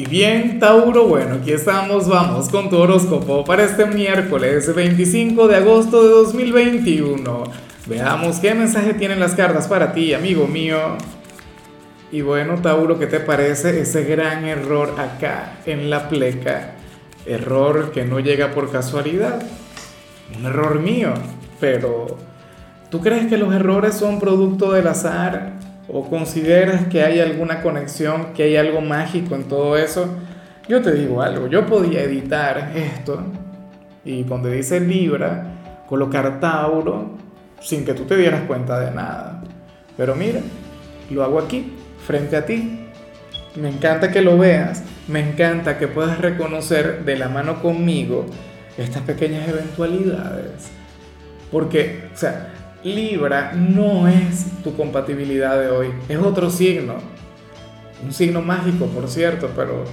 Y bien, Tauro, bueno, aquí estamos, vamos con tu horóscopo para este miércoles 25 de agosto de 2021. Veamos qué mensaje tienen las cartas para ti, amigo mío. Y bueno, Tauro, ¿qué te parece ese gran error acá en la pleca? Error que no llega por casualidad. Un error mío, pero ¿tú crees que los errores son producto del azar? O consideras que hay alguna conexión, que hay algo mágico en todo eso, yo te digo algo, yo podía editar esto y donde dice Libra, colocar Tauro sin que tú te dieras cuenta de nada. Pero mira, lo hago aquí, frente a ti. Me encanta que lo veas, me encanta que puedas reconocer de la mano conmigo estas pequeñas eventualidades. Porque, o sea, Libra no es tu compatibilidad de hoy, es otro signo. Un signo mágico, por cierto, pero,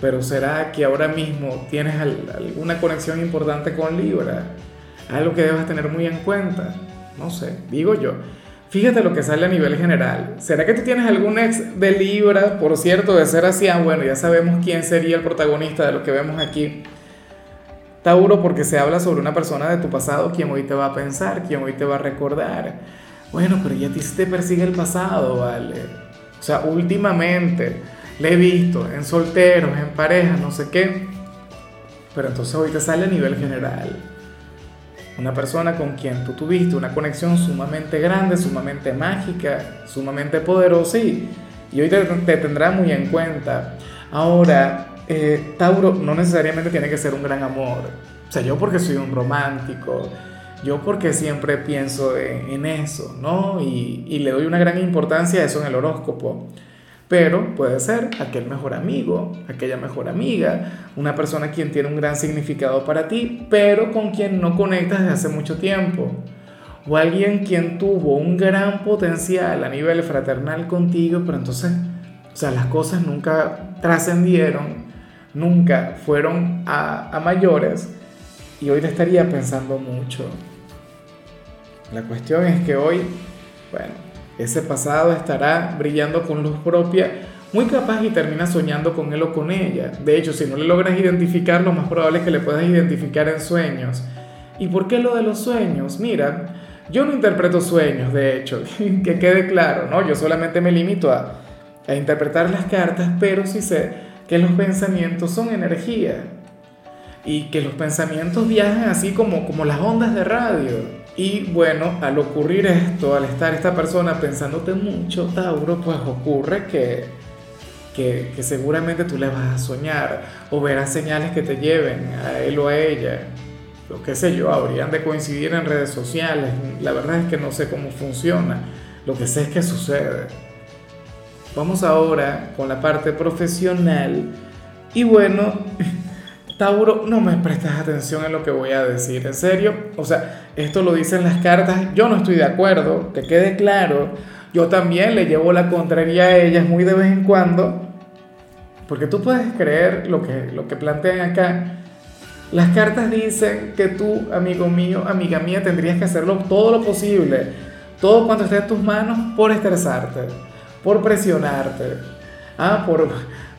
pero ¿será que ahora mismo tienes alguna conexión importante con Libra? Algo que debas tener muy en cuenta. No sé, digo yo. Fíjate lo que sale a nivel general. ¿Será que tú tienes algún ex de Libra? Por cierto, de ser así, ah, bueno, ya sabemos quién sería el protagonista de lo que vemos aquí. Tauro porque se habla sobre una persona de tu pasado quien hoy te va a pensar, quien hoy te va a recordar. Bueno, pero ya a ti te persigue el pasado, ¿vale? O sea, últimamente le he visto en solteros, en parejas, no sé qué. Pero entonces hoy te sale a nivel general. Una persona con quien tú tuviste una conexión sumamente grande, sumamente mágica, sumamente poderosa y, hoy te, te tendrá muy en cuenta. Ahora, eh, Tauro no necesariamente tiene que ser un gran amor. O sea, yo porque soy un romántico, yo porque siempre pienso en, eso, ¿no? Y, y, le doy una gran importancia a eso en el horóscopo. Pero puede ser aquel mejor amigo, aquella mejor amiga, una persona quien tiene un gran significado para ti, pero con quien no conectas desde hace mucho tiempo. O alguien quien tuvo un gran potencial a nivel fraternal contigo, pero entonces, o sea, las cosas nunca trascendieron nunca fueron a, mayores y hoy te estaría pensando mucho. La cuestión es que hoy, bueno, ese pasado estará brillando con luz propia, muy capaz y termina soñando con él o con ella. De hecho, si no le logras identificar, lo más probable es que le puedas identificar en sueños. ¿Y por qué lo de los sueños? Mira, yo no interpreto sueños, de hecho, que quede claro, ¿no? Yo solamente me limito a, interpretar las cartas, pero sí sé que los pensamientos son energía y que los pensamientos viajan así como, como las ondas de radio. Y bueno, al ocurrir esto, al estar esta persona pensándote mucho, Tauro, pues ocurre que, que, que seguramente tú le vas a soñar o verás señales que te lleven a él o a ella. Lo que sé yo, habrían de coincidir en redes sociales. La verdad es que no sé cómo funciona. Lo que sé es que sucede. Vamos ahora con la parte profesional. Y bueno, Tauro, no me prestas atención en lo que voy a decir, en serio. O sea, esto lo dicen las cartas, yo no estoy de acuerdo, que quede claro. Yo también le llevo la contraria a ellas muy de vez en cuando. Porque tú puedes creer lo que, lo que plantean acá. Las cartas dicen que tú, amigo mío, amiga mía, tendrías que hacerlo todo lo posible, todo cuanto esté en tus manos por estresarte por presionarte, ah, por,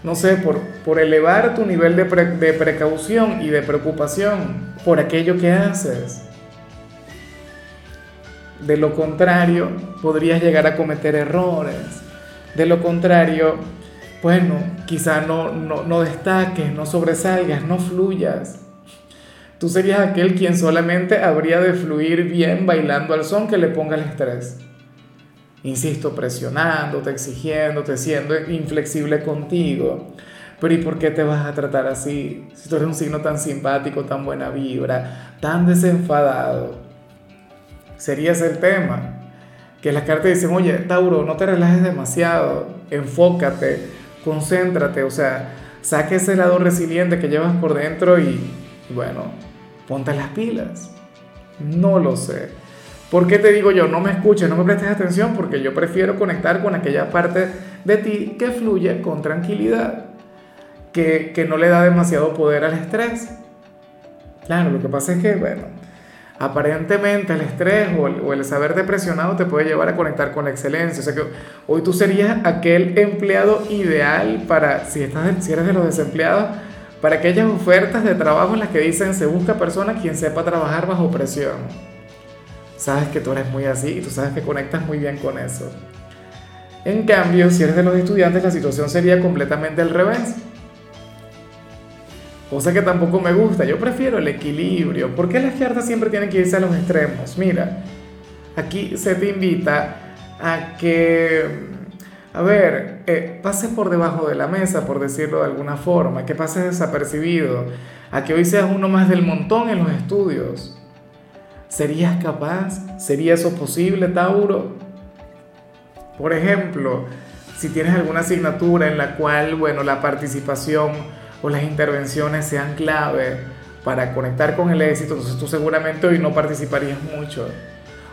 no sé, por, por elevar tu nivel de, de precaución y de preocupación por aquello que haces. De lo contrario, podrías llegar a cometer errores. De lo contrario, bueno, quizá no, no, no destaques, no sobresalgas, no fluyas. Tú serías aquel quien solamente habría de fluir bien bailando al son que le ponga el estrés insisto, presionándote, exigiéndote, siendo inflexible contigo. Pero ¿y por qué te vas a tratar así? Si tú eres un signo tan simpático, tan buena vibra, tan desenfadado. Sería ese el tema. Que las cartas dicen, oye, Tauro, no te relajes demasiado, enfócate, concéntrate, o sea, saque ese lado resiliente que llevas por dentro y, bueno, ponte las pilas. No lo sé. ¿Por qué te digo yo, no me escuches, no me prestes atención? Porque yo prefiero conectar con aquella parte de ti que fluye con tranquilidad, que, que no le da demasiado poder al estrés. Claro, lo que pasa es que, bueno, aparentemente el estrés o el, o el saber depresionado te puede llevar a conectar con la excelencia. O sea que hoy tú serías aquel empleado ideal para, si, estás, si eres de los desempleados, para aquellas ofertas de trabajo en las que dicen se busca persona quien sepa trabajar bajo presión. Sabes que tú eres muy así y tú sabes que conectas muy bien con eso. En cambio, si eres de los estudiantes, la situación sería completamente al revés. Cosa que tampoco me gusta. Yo prefiero el equilibrio. ¿Por qué las cartas siempre tienen que irse a los extremos? Mira, aquí se te invita a que, a ver, eh, pases por debajo de la mesa, por decirlo de alguna forma, que pases desapercibido, a que hoy seas uno más del montón en los estudios. ¿Serías capaz? ¿Sería eso posible, Tauro? Por ejemplo, si tienes alguna asignatura en la cual, bueno, la participación o las intervenciones sean clave para conectar con el éxito, entonces tú seguramente hoy no participarías mucho.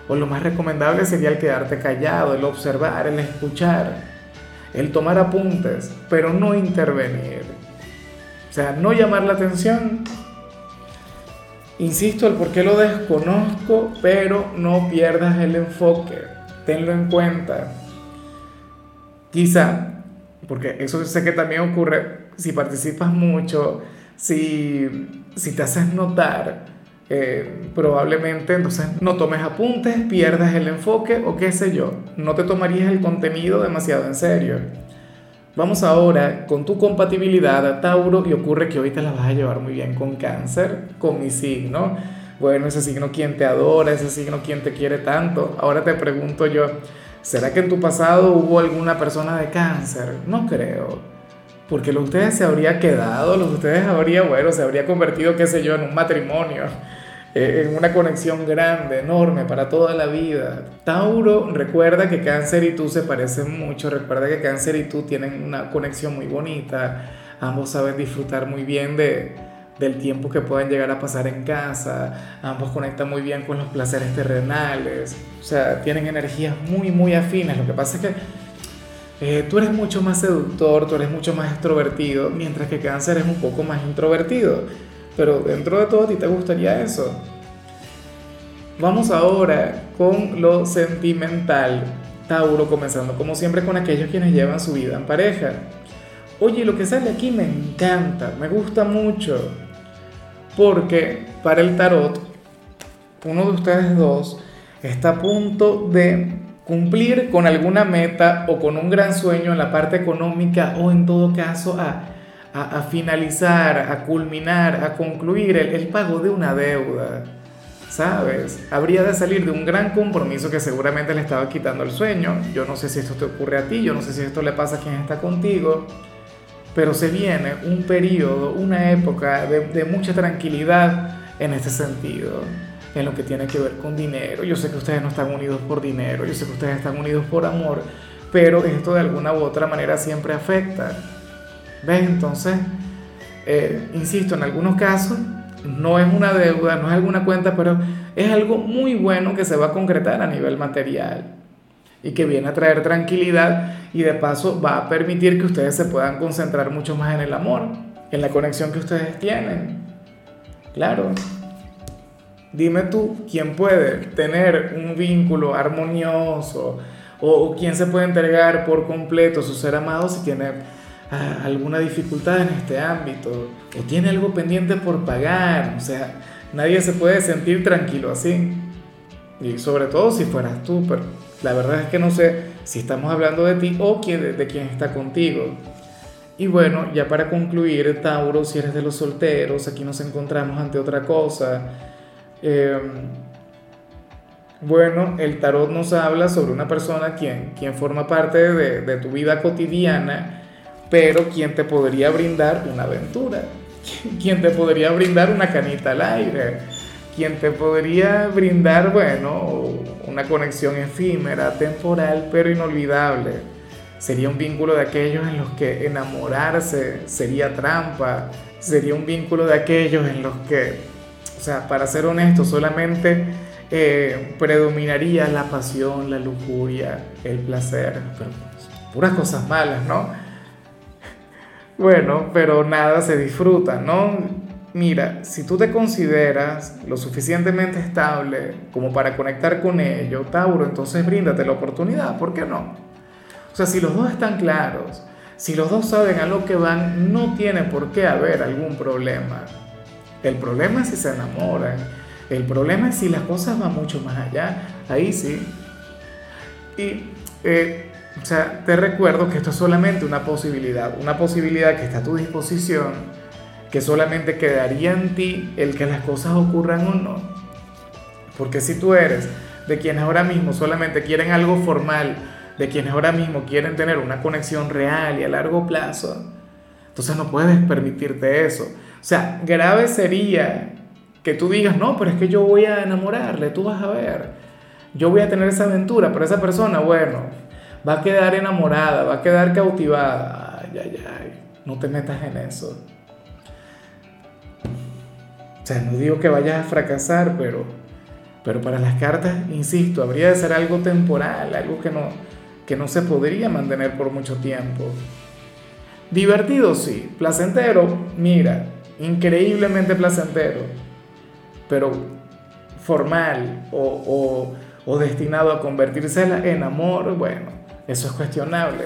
O lo más recomendable sería el quedarte callado, el observar, el escuchar, el tomar apuntes, pero no intervenir. O sea, no llamar la atención. Insisto, el por qué lo desconozco, pero no pierdas el enfoque. Tenlo en cuenta. Quizá, porque eso sé que también ocurre si participas mucho, si, si te haces notar, eh, probablemente entonces no tomes apuntes, pierdas el enfoque o qué sé yo, no te tomarías el contenido demasiado en serio. Vamos ahora con tu compatibilidad, Tauro, y ocurre que hoy te la vas a llevar muy bien con cáncer, con mi signo. Bueno, ese signo quien te adora, ese signo quien te quiere tanto. Ahora te pregunto yo, ¿Será que en tu pasado hubo alguna persona de cáncer? No creo. Porque lo de ustedes se habría quedado, lo de ustedes habría, bueno, se habría convertido, qué sé yo, en un matrimonio, en una conexión grande, enorme, para toda la vida. Tauro, recuerda que cáncer y tú se parecen mucho, recuerda que cáncer y tú tienen una conexión muy bonita, ambos saben disfrutar muy bien de, del tiempo que pueden llegar a pasar en casa, ambos conectan muy bien con los placeres terrenales, o sea, tienen energías muy, muy afines. Lo que pasa es que eh, tú eres mucho más seductor, tú eres mucho más extrovertido, mientras que cáncer es un poco más introvertido, pero dentro de todo a ti te gustaría eso. Vamos ahora con lo sentimental. Tauro, comenzando como siempre con aquellos quienes llevan su vida en pareja. Oye, lo que sale aquí me encanta, me gusta mucho porque para el tarot, uno de ustedes dos está a punto de cumplir con alguna meta o con un gran sueño en la parte económica o en todo caso a, a, finalizar, a culminar, a concluir el, pago de una deuda. ¿Sabes? Habría de salir de un gran compromiso que seguramente le estaba quitando el sueño. Yo no sé si esto te ocurre a ti, yo no sé si esto le pasa a quien está contigo pero se viene un periodo, una época de, mucha tranquilidad en este sentido, en lo que tiene que ver con dinero. Yo sé que ustedes no están unidos por dinero, yo sé que ustedes están unidos por amor, pero esto de alguna u otra manera siempre afecta. ¿Ves? Entonces, eh, insisto, en algunos casos no es una deuda, no es alguna cuenta, pero es algo muy bueno que se va a concretar a nivel material y que viene a traer tranquilidad y de paso va a permitir que ustedes se puedan concentrar mucho más en el amor, en la conexión que ustedes tienen. Claro. Dime tú, ¿quién puede tener un vínculo armonioso o, quién se puede entregar por completo a su ser amado si tiene alguna dificultad en este ámbito o tiene algo pendiente por pagar? O sea, nadie se puede sentir tranquilo así. Y sobre todo si fueras tú, pero la verdad es que no sé si estamos hablando de ti o de, de está contigo. Y bueno, ya para concluir, Tauro, si eres de los solteros, aquí nos encontramos ante otra cosa. Em, bueno, el tarot nos habla sobre una persona quien, quien forma parte de tu vida cotidiana, pero quien te podría brindar una aventura, quien te podría brindar una canita al aire quien te podría brindar, bueno, una conexión efímera, temporal, pero inolvidable. Sería un vínculo de aquellos en los que enamorarse sería trampa, sería un vínculo de aquellos en los que, o sea, para ser honesto, solamente eh, predominaría la pasión, la lujuria, el placer, pero puras cosas malas, ¿no? Bueno, pero nada se disfruta, ¿no? mira, si tú te consideras lo suficientemente estable como para conectar con ello, Tauro, entonces bríndate la oportunidad, ¿por qué no? O sea, si los dos están claros, si los dos saben a lo que van, no tiene por qué haber algún problema. El problema es si se enamoran, el problema es si las cosas van mucho más allá, ahí sí. Y, eh, o sea, te recuerdo que esto es solamente una posibilidad, una posibilidad que está a tu disposición que solamente quedaría en ti el que las cosas ocurran o no. Porque si tú eres de quienes ahora mismo solamente quieren algo formal, de quienes ahora mismo quieren tener una conexión real y a largo plazo, entonces no puedes permitirte eso. O sea, grave sería que tú digas, no, pero es que yo voy a enamorarle, tú vas a ver, yo voy a tener esa aventura, pero esa persona, bueno, va a quedar enamorada, va a quedar cautivada. Ay, ay, ay, no te metas en eso. O sea, no digo que vayas a fracasar, pero, pero para las cartas, insisto, habría de ser algo temporal, algo que no, que no se podría mantener por mucho tiempo. Divertido, sí. Placentero, mira, increíblemente placentero. Pero formal o, o destinado a convertirse en amor, bueno, eso es cuestionable.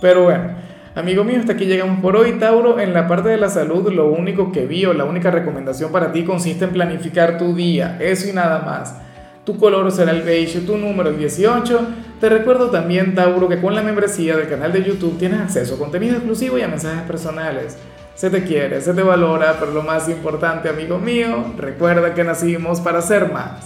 Pero bueno, Amigo mío, hasta aquí llegamos por hoy, Tauro. En la parte de la salud, lo único que vi o la única recomendación para ti consiste en planificar tu día, eso y nada más. Tu color será el beige, tu número el 18. Te recuerdo también, Tauro, que con la membresía del canal de YouTube tienes acceso a contenido exclusivo y a mensajes personales. Se te quiere, se te valora, pero lo más importante, amigo mío, recuerda que nacimos para ser más.